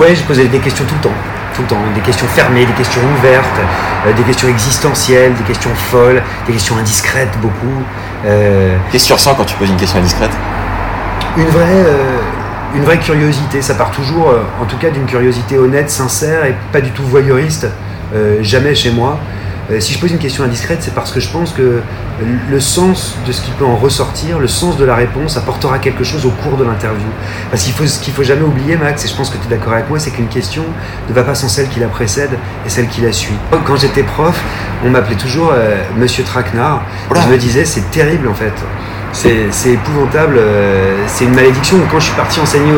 ouais, je posais des questions tout le temps. Tout le temps. Des questions fermées, des questions ouvertes, euh, des questions existentielles, des questions folles, des questions indiscrètes beaucoup. Euh, Qu'est-ce que tu ressens quand tu poses une question indiscrète? Une vraie, euh, une vraie curiosité. Ça part toujours, en tout cas, d'une curiosité honnête, sincère et pas du tout voyeuriste. Jamais chez moi. Euh, si je pose une question indiscrète, c'est parce que je pense que le sens de ce qui peut en ressortir, le sens de la réponse, apportera quelque chose au cours de l'interview. Parce qu'il faut, faut jamais oublier, Max, et je pense que tu es d'accord avec moi, c'est qu'une question ne va pas sans celle qui la précède et celle qui la suit. Quand j'étais prof, on m'appelait toujours euh, Monsieur Traquenard. Je me disais, c'est terrible en fait. C'est épouvantable, euh, c'est une malédiction. Quand je suis parti enseigner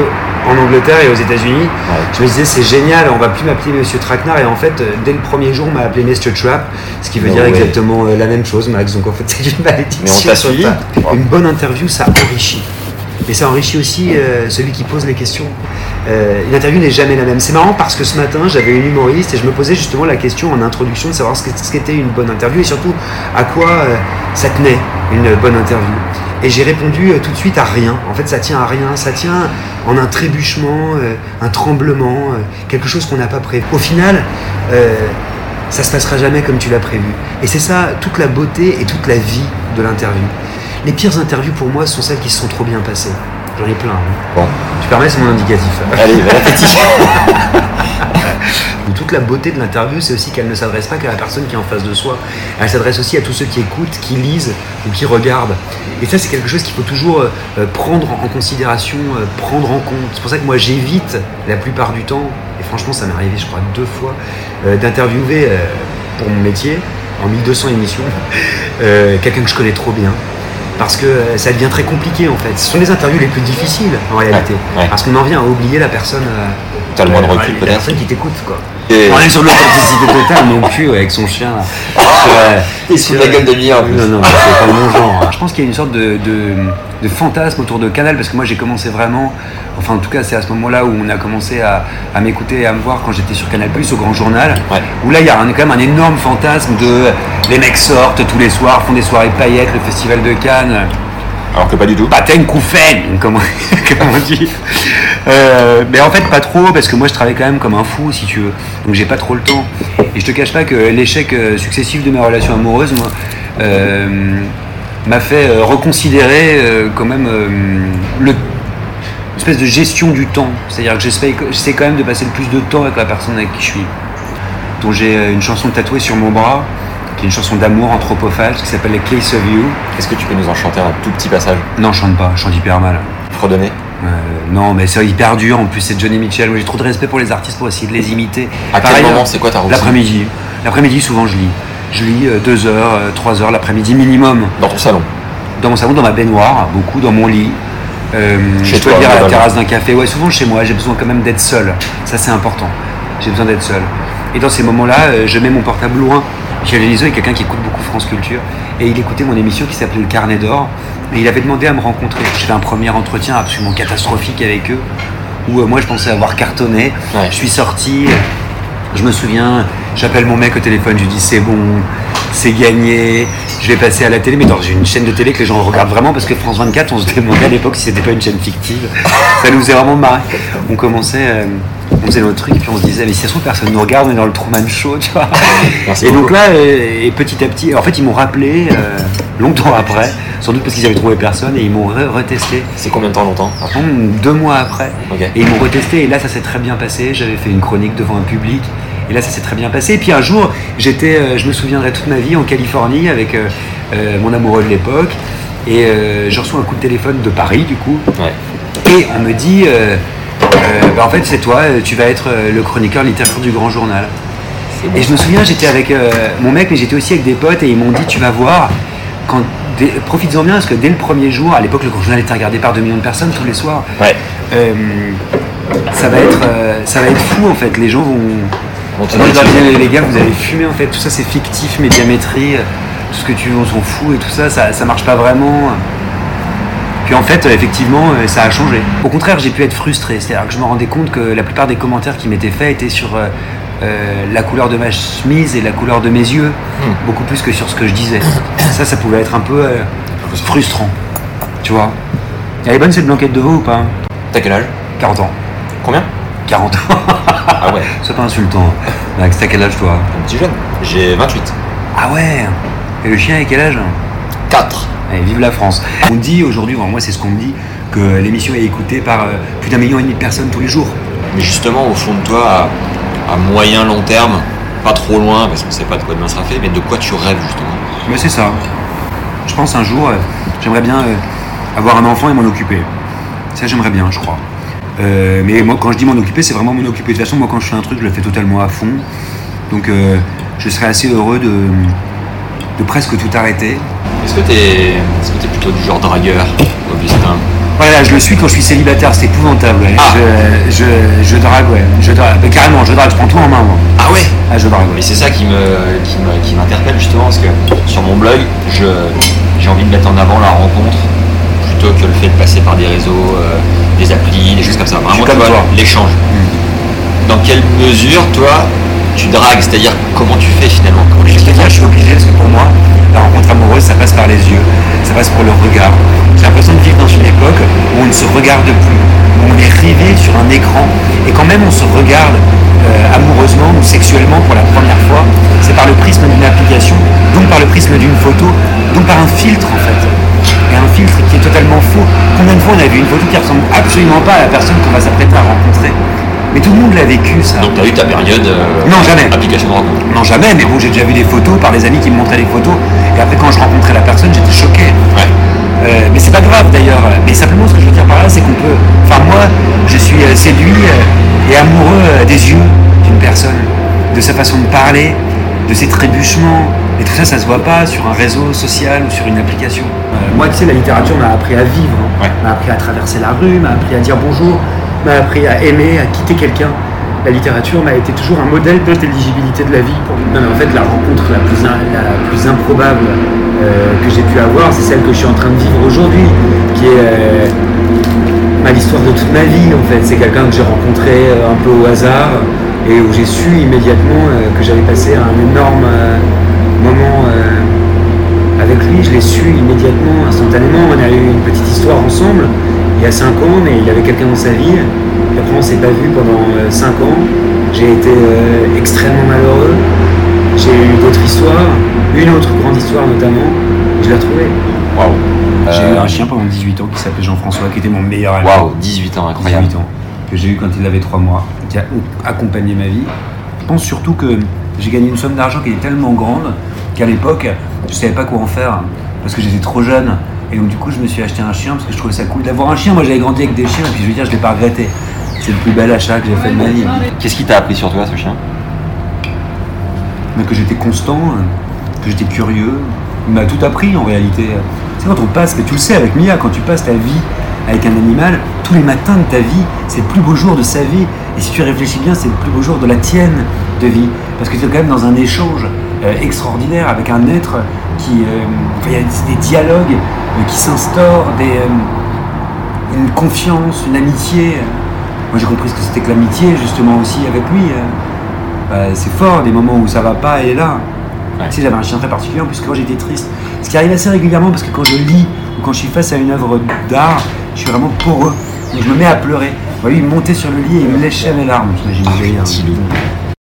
en Angleterre et aux États-Unis, je me disais c'est génial, on va plus m'appeler Monsieur Traquenard. Et en fait, euh, dès le premier jour, on m'a appelé Mr. Trap, ce qui veut No dire exactement euh, la même chose, Max. Donc en fait, c'est une malédiction. Mais on t'a suivi. Une bonne interview, ça enrichit. Et ça enrichit aussi euh, celui qui pose les questions. Euh, une interview n'est jamais la même. C'est marrant parce que ce matin, j'avais une humoriste et je me posais justement la question en introduction de savoir ce qu'était une bonne interview et surtout à quoi euh, ça tenait une bonne interview. Et j'ai répondu tout de suite à rien. En fait, ça tient à rien. Ça tient en un trébuchement, un tremblement, quelque chose qu'on n'a pas prévu. Au final, ça se passera jamais comme tu l'as prévu. Et c'est ça toute la beauté et toute la vie de l'interview. Les pires interviews pour moi sont celles qui se sont trop bien passées. J'en ai plein. hein. Bon, Tu permets, c'est mon indicatif. allez, va la petite. Toute la beauté de l'interview, c'est aussi qu'elle ne s'adresse pas qu'à la personne qui est en face de soi. Elle s'adresse aussi à tous ceux qui écoutent, qui lisent ou qui regardent. Et ça, c'est quelque chose qu'il faut toujours euh, euh, prendre en considération, euh, prendre en compte. C'est pour ça que moi, j'évite la plupart du temps, et franchement, ça m'est arrivé, je crois, deux fois, d'interviewer pour mon métier, en 1200 émissions, quelqu'un que je connais trop bien. Parce que euh, ça devient très compliqué en fait. Ce sont les interviews les plus difficiles en réalité. ouais. Parce qu'on en vient à oublier la personne. euh, T'as le moins de euh, recul, la personne qui t'écoute quoi. On est sur de l'authenticité totale, mon cul avec son chien. là. Euh, Il se fout de la gueule de Mia, en plus. Non, non, c'est pas mon genre. Je pense qu'il y a une sorte de, de, de fantasme autour de Canal, parce que moi j'ai commencé vraiment, enfin en tout cas c'est à ce moment-là où on a commencé à, à m'écouter et à me voir quand j'étais sur Canal Plus au Grand Journal, Ouais. où là il y a un- quand même un énorme fantasme de les mecs sortent tous les soirs, font des soirées paillettes, le festival de Cannes. Alors que pas du tout. Baptême Koufen, comme, comme on dit. Euh, mais en fait, pas trop, parce que moi je travaille quand même comme un fou, si tu veux. Donc j'ai pas trop le temps. Et je te cache pas que l'échec euh, successif de mes relations amoureuses, moi, euh, m'a fait reconsidérer quand même le une espèce de gestion du temps. C'est-à-dire que j'essaie quand même de passer le plus de temps avec la personne avec qui je suis. Dont j'ai une chanson tatouée sur mon bras, qui est une chanson d'amour anthropophage, qui s'appelle The Case of You. Est-ce que tu peux nous en chanter un tout petit passage? Non, je chante pas, je chante hyper mal. Fredonner? Euh, non, mais c'est hyper dur. En plus, c'est Johnny Mitchell. Moi, j'ai trop de respect pour les artistes pour essayer de les imiter. À quel moment C'est quoi ta routine? L'après-midi. L'après-midi, souvent, je lis. Je lis euh, deux heures, euh, trois heures l'après-midi minimum. Dans ton salon? Dans mon salon, dans ma baignoire, beaucoup dans mon lit. Euh, Chez je peux toi, lire à la terrasse d'un café. Ouais, souvent chez moi. J'ai besoin quand même d'être seul. Ça, c'est important. J'ai besoin d'être seul. Et dans ces moments-là, euh, je mets mon portable loin. Michel Denisot est quelqu'un qui écoute beaucoup France Culture. Et il écoutait mon émission qui s'appelait Le Carnet d'Or. Et il avait demandé à me rencontrer. J'ai fait un premier entretien absolument catastrophique avec eux. Où euh, moi, je pensais avoir cartonné. Ouais. Je suis sorti. Je me souviens, j'appelle mon mec au téléphone, je lui dis c'est bon, c'est gagné, je vais passer à la télé, mais dans une chaîne de télé que les gens regardent vraiment, parce que France 24, on se demandait à l'époque si c'était pas une chaîne fictive. Ça nous faisait vraiment marrer. On commençait, euh, on faisait notre truc, puis on se disait, mais si ça se trouve, personne nous regarde, on est dans le Truman Show, tu vois. Merci et donc là, euh, et petit à petit, en fait, ils m'ont rappelé euh, longtemps après, sans doute parce qu'ils avaient trouvé personne, et ils m'ont re- retesté. C'est combien de temps longtemps? Contre, deux mois après. Et ils m'ont retesté et là ça s'est très bien passé. J'avais fait une chronique devant un public et là ça s'est très bien passé. Et puis un jour, j'étais, euh, je me souviendrai toute ma vie en Californie avec euh, euh, mon amoureux de l'époque et euh, je reçois un coup de téléphone de Paris du coup Ouais. et on me dit, euh, bah, en fait c'est toi, tu vas être le chroniqueur littéraire du Grand Journal. Et je me souviens, j'étais avec mon mec, mais j'étais aussi avec des potes, et ils m'ont dit Tu vas voir, quand profites-en bien, parce que dès le premier jour, à l'époque, le Grand Journal était regardé par 2 millions de personnes tous les soirs. Ouais. Euh, ça, va être, euh, ça va être fou, en fait. Les gens vont. On te Moi, disais, les gars, vous allez fumer, en fait. Tout ça, c'est fictif, médiamétrie, euh, tout ce que tu veux, on s'en fout, et tout ça, ça, ça marche pas vraiment. Puis en fait, euh, effectivement, euh, ça a changé. Au contraire, j'ai pu être frustré. C'est-à-dire que je me rendais compte que la plupart des commentaires qui m'étaient faits étaient sur euh, la couleur de ma chemise et la couleur de mes yeux, beaucoup plus que sur ce que je disais. Ça, ça pouvait être un peu euh, frustrant. Tu vois Elle est bonne cette blanquette de veau ou pas? T'as quel âge? 40 ans. Combien? 40 ans. Ah ouais, Sois pas insultant. Max, t'as quel âge toi? Un petit jeune. J'ai 28. Ah ouais? Et le chien a quel âge? 4. Allez, vive la France. On dit aujourd'hui, moi c'est ce qu'on me dit, que l'émission est écoutée par euh, plus d'un million et demi de personnes tous les jours. Mais justement, au fond de toi, à, à moyen, long terme, pas trop loin, parce qu'on sait pas de quoi demain sera fait, mais de quoi tu rêves justement? Mais c'est ça. Je pense un jour, euh, j'aimerais bien euh, avoir un enfant et m'en occuper. Ça j'aimerais bien, je crois. Euh, mais moi quand je dis m'en occuper, c'est vraiment m'en occuper. De toute façon, moi quand je fais un truc, je le fais totalement à fond. Donc euh, je serais assez heureux de, de presque tout arrêter. Est-ce que est que es plutôt du genre dragueur, Augustin? Voilà, je le suis quand je suis célibataire, c'est épouvantable. ouais. Ah. Je, je, je drague, ouais. Je drague. Mais carrément, je drague, je prends tout en main, moi. Ah ouais? Ah, je drague, ouais. Mais c'est ça qui me qui me- qui m'interpelle justement parce que sur mon blog, j'ai envie de mettre en avant la rencontre plutôt que le fait de passer par des réseaux, euh, des applis, des choses comme ça. Vraiment, tu vois, l'échange. Dans quelle mesure, toi, tu dragues? C'est-à-dire comment tu fais finalement? Comment Je te dire, je suis obligé parce que pour moi, la rencontre amoureuse, ça passe par les yeux, ça passe par le regard. J'ai l'impression de vivre dans une époque où on ne se regarde plus, où on est rivé sur un écran, et quand même on se regarde euh, amoureusement ou sexuellement pour la première fois, c'est par le prisme d'une application, donc par le prisme d'une photo, donc par un filtre en fait. Filtre qui est totalement faux. Combien de fois on a vu une photo qui ressemble absolument pas à la personne qu'on va s'apprêter à rencontrer? Mais tout le monde l'a vécu ça. Donc t'as eu ta période euh, Non, jamais. application de rencontre. Non, jamais, mais bon, j'ai déjà vu des photos par des amis qui me montraient des photos. Et après, quand je rencontrais la personne, j'étais choqué. Ouais. Euh, mais c'est pas grave d'ailleurs. Mais simplement, ce que je veux dire par là, c'est qu'on peut. Enfin, moi, je suis euh, séduit euh, et amoureux des yeux d'une personne, de sa façon de parler, de ses trébuchements. Et tout ça, ça se voit pas sur un réseau social ou sur une application. Euh, moi, tu sais, la littérature m'a appris à vivre. Ouais. m'a appris à traverser la rue, m'a appris à dire bonjour, m'a appris à aimer, à quitter quelqu'un. La littérature m'a été toujours un modèle d'intelligibilité de la vie. Pour... Non, mais en fait, la rencontre la plus, in- la plus improbable euh, que j'ai pu avoir, c'est celle que je suis en train de vivre aujourd'hui, qui est euh, l'histoire de toute ma vie. En fait, c'est quelqu'un que j'ai rencontré euh, un peu au hasard et où j'ai su immédiatement euh, que j'avais passé un énorme euh, moment euh, avec lui. Je l'ai su immédiatement, instantanément. On a eu une petite histoire ensemble il y a 5 ans, mais il avait quelqu'un dans sa vie. Et après, on s'est pas vu pendant 5 ans. J'ai été euh, extrêmement malheureux. J'ai eu d'autres histoires, une autre grande histoire notamment. Je l'ai retrouvée. Waouh. J'ai eu un chien pendant 18 ans qui s'appelait Jean-François, qui était mon meilleur ami. Waouh, 18 ans, incroyable. 18 ans, que j'ai eu quand il avait 3 mois, qui a accompagné ma vie. Je pense surtout que j'ai gagné une somme d'argent qui était tellement grande qu'à l'époque, je savais pas quoi en faire parce que j'étais trop jeune. Et donc, du coup, je me suis acheté un chien parce que je trouvais ça cool d'avoir un chien. Moi, j'avais grandi avec des chiens et puis je veux dire, je l'ai pas regretté. C'est le plus bel achat que j'ai fait de ma vie. Qu'est-ce qui t'a appris sur toi, ce chien? Mais que j'étais constant, que j'étais curieux. Il m'a tout appris en réalité. C'est quand on passe, mais tu le sais avec Mia, quand tu passes ta vie avec un animal, tous les matins de ta vie, c'est le plus beau jour de sa vie. Et si tu réfléchis bien, c'est le plus beau jour de la tienne de vie. Parce que tu es quand même dans un échange euh, extraordinaire avec un être qui. euh, il y a des dialogues euh, qui s'instaurent, des, euh, une confiance, une amitié. Moi j'ai compris ce que c'était que l'amitié justement aussi avec lui. Bah, c'est fort, des moments où ça va pas, elle est là. Ouais. Tu sais, j'avais un chien très particulier, en plus quand j'étais triste. Ce qui arrive assez régulièrement parce que quand je lis quand je suis face à une œuvre d'art, je suis vraiment poreux. Donc je me mets à pleurer. Lui, il montait sur le lit et il me léchait mes larmes. J'imagine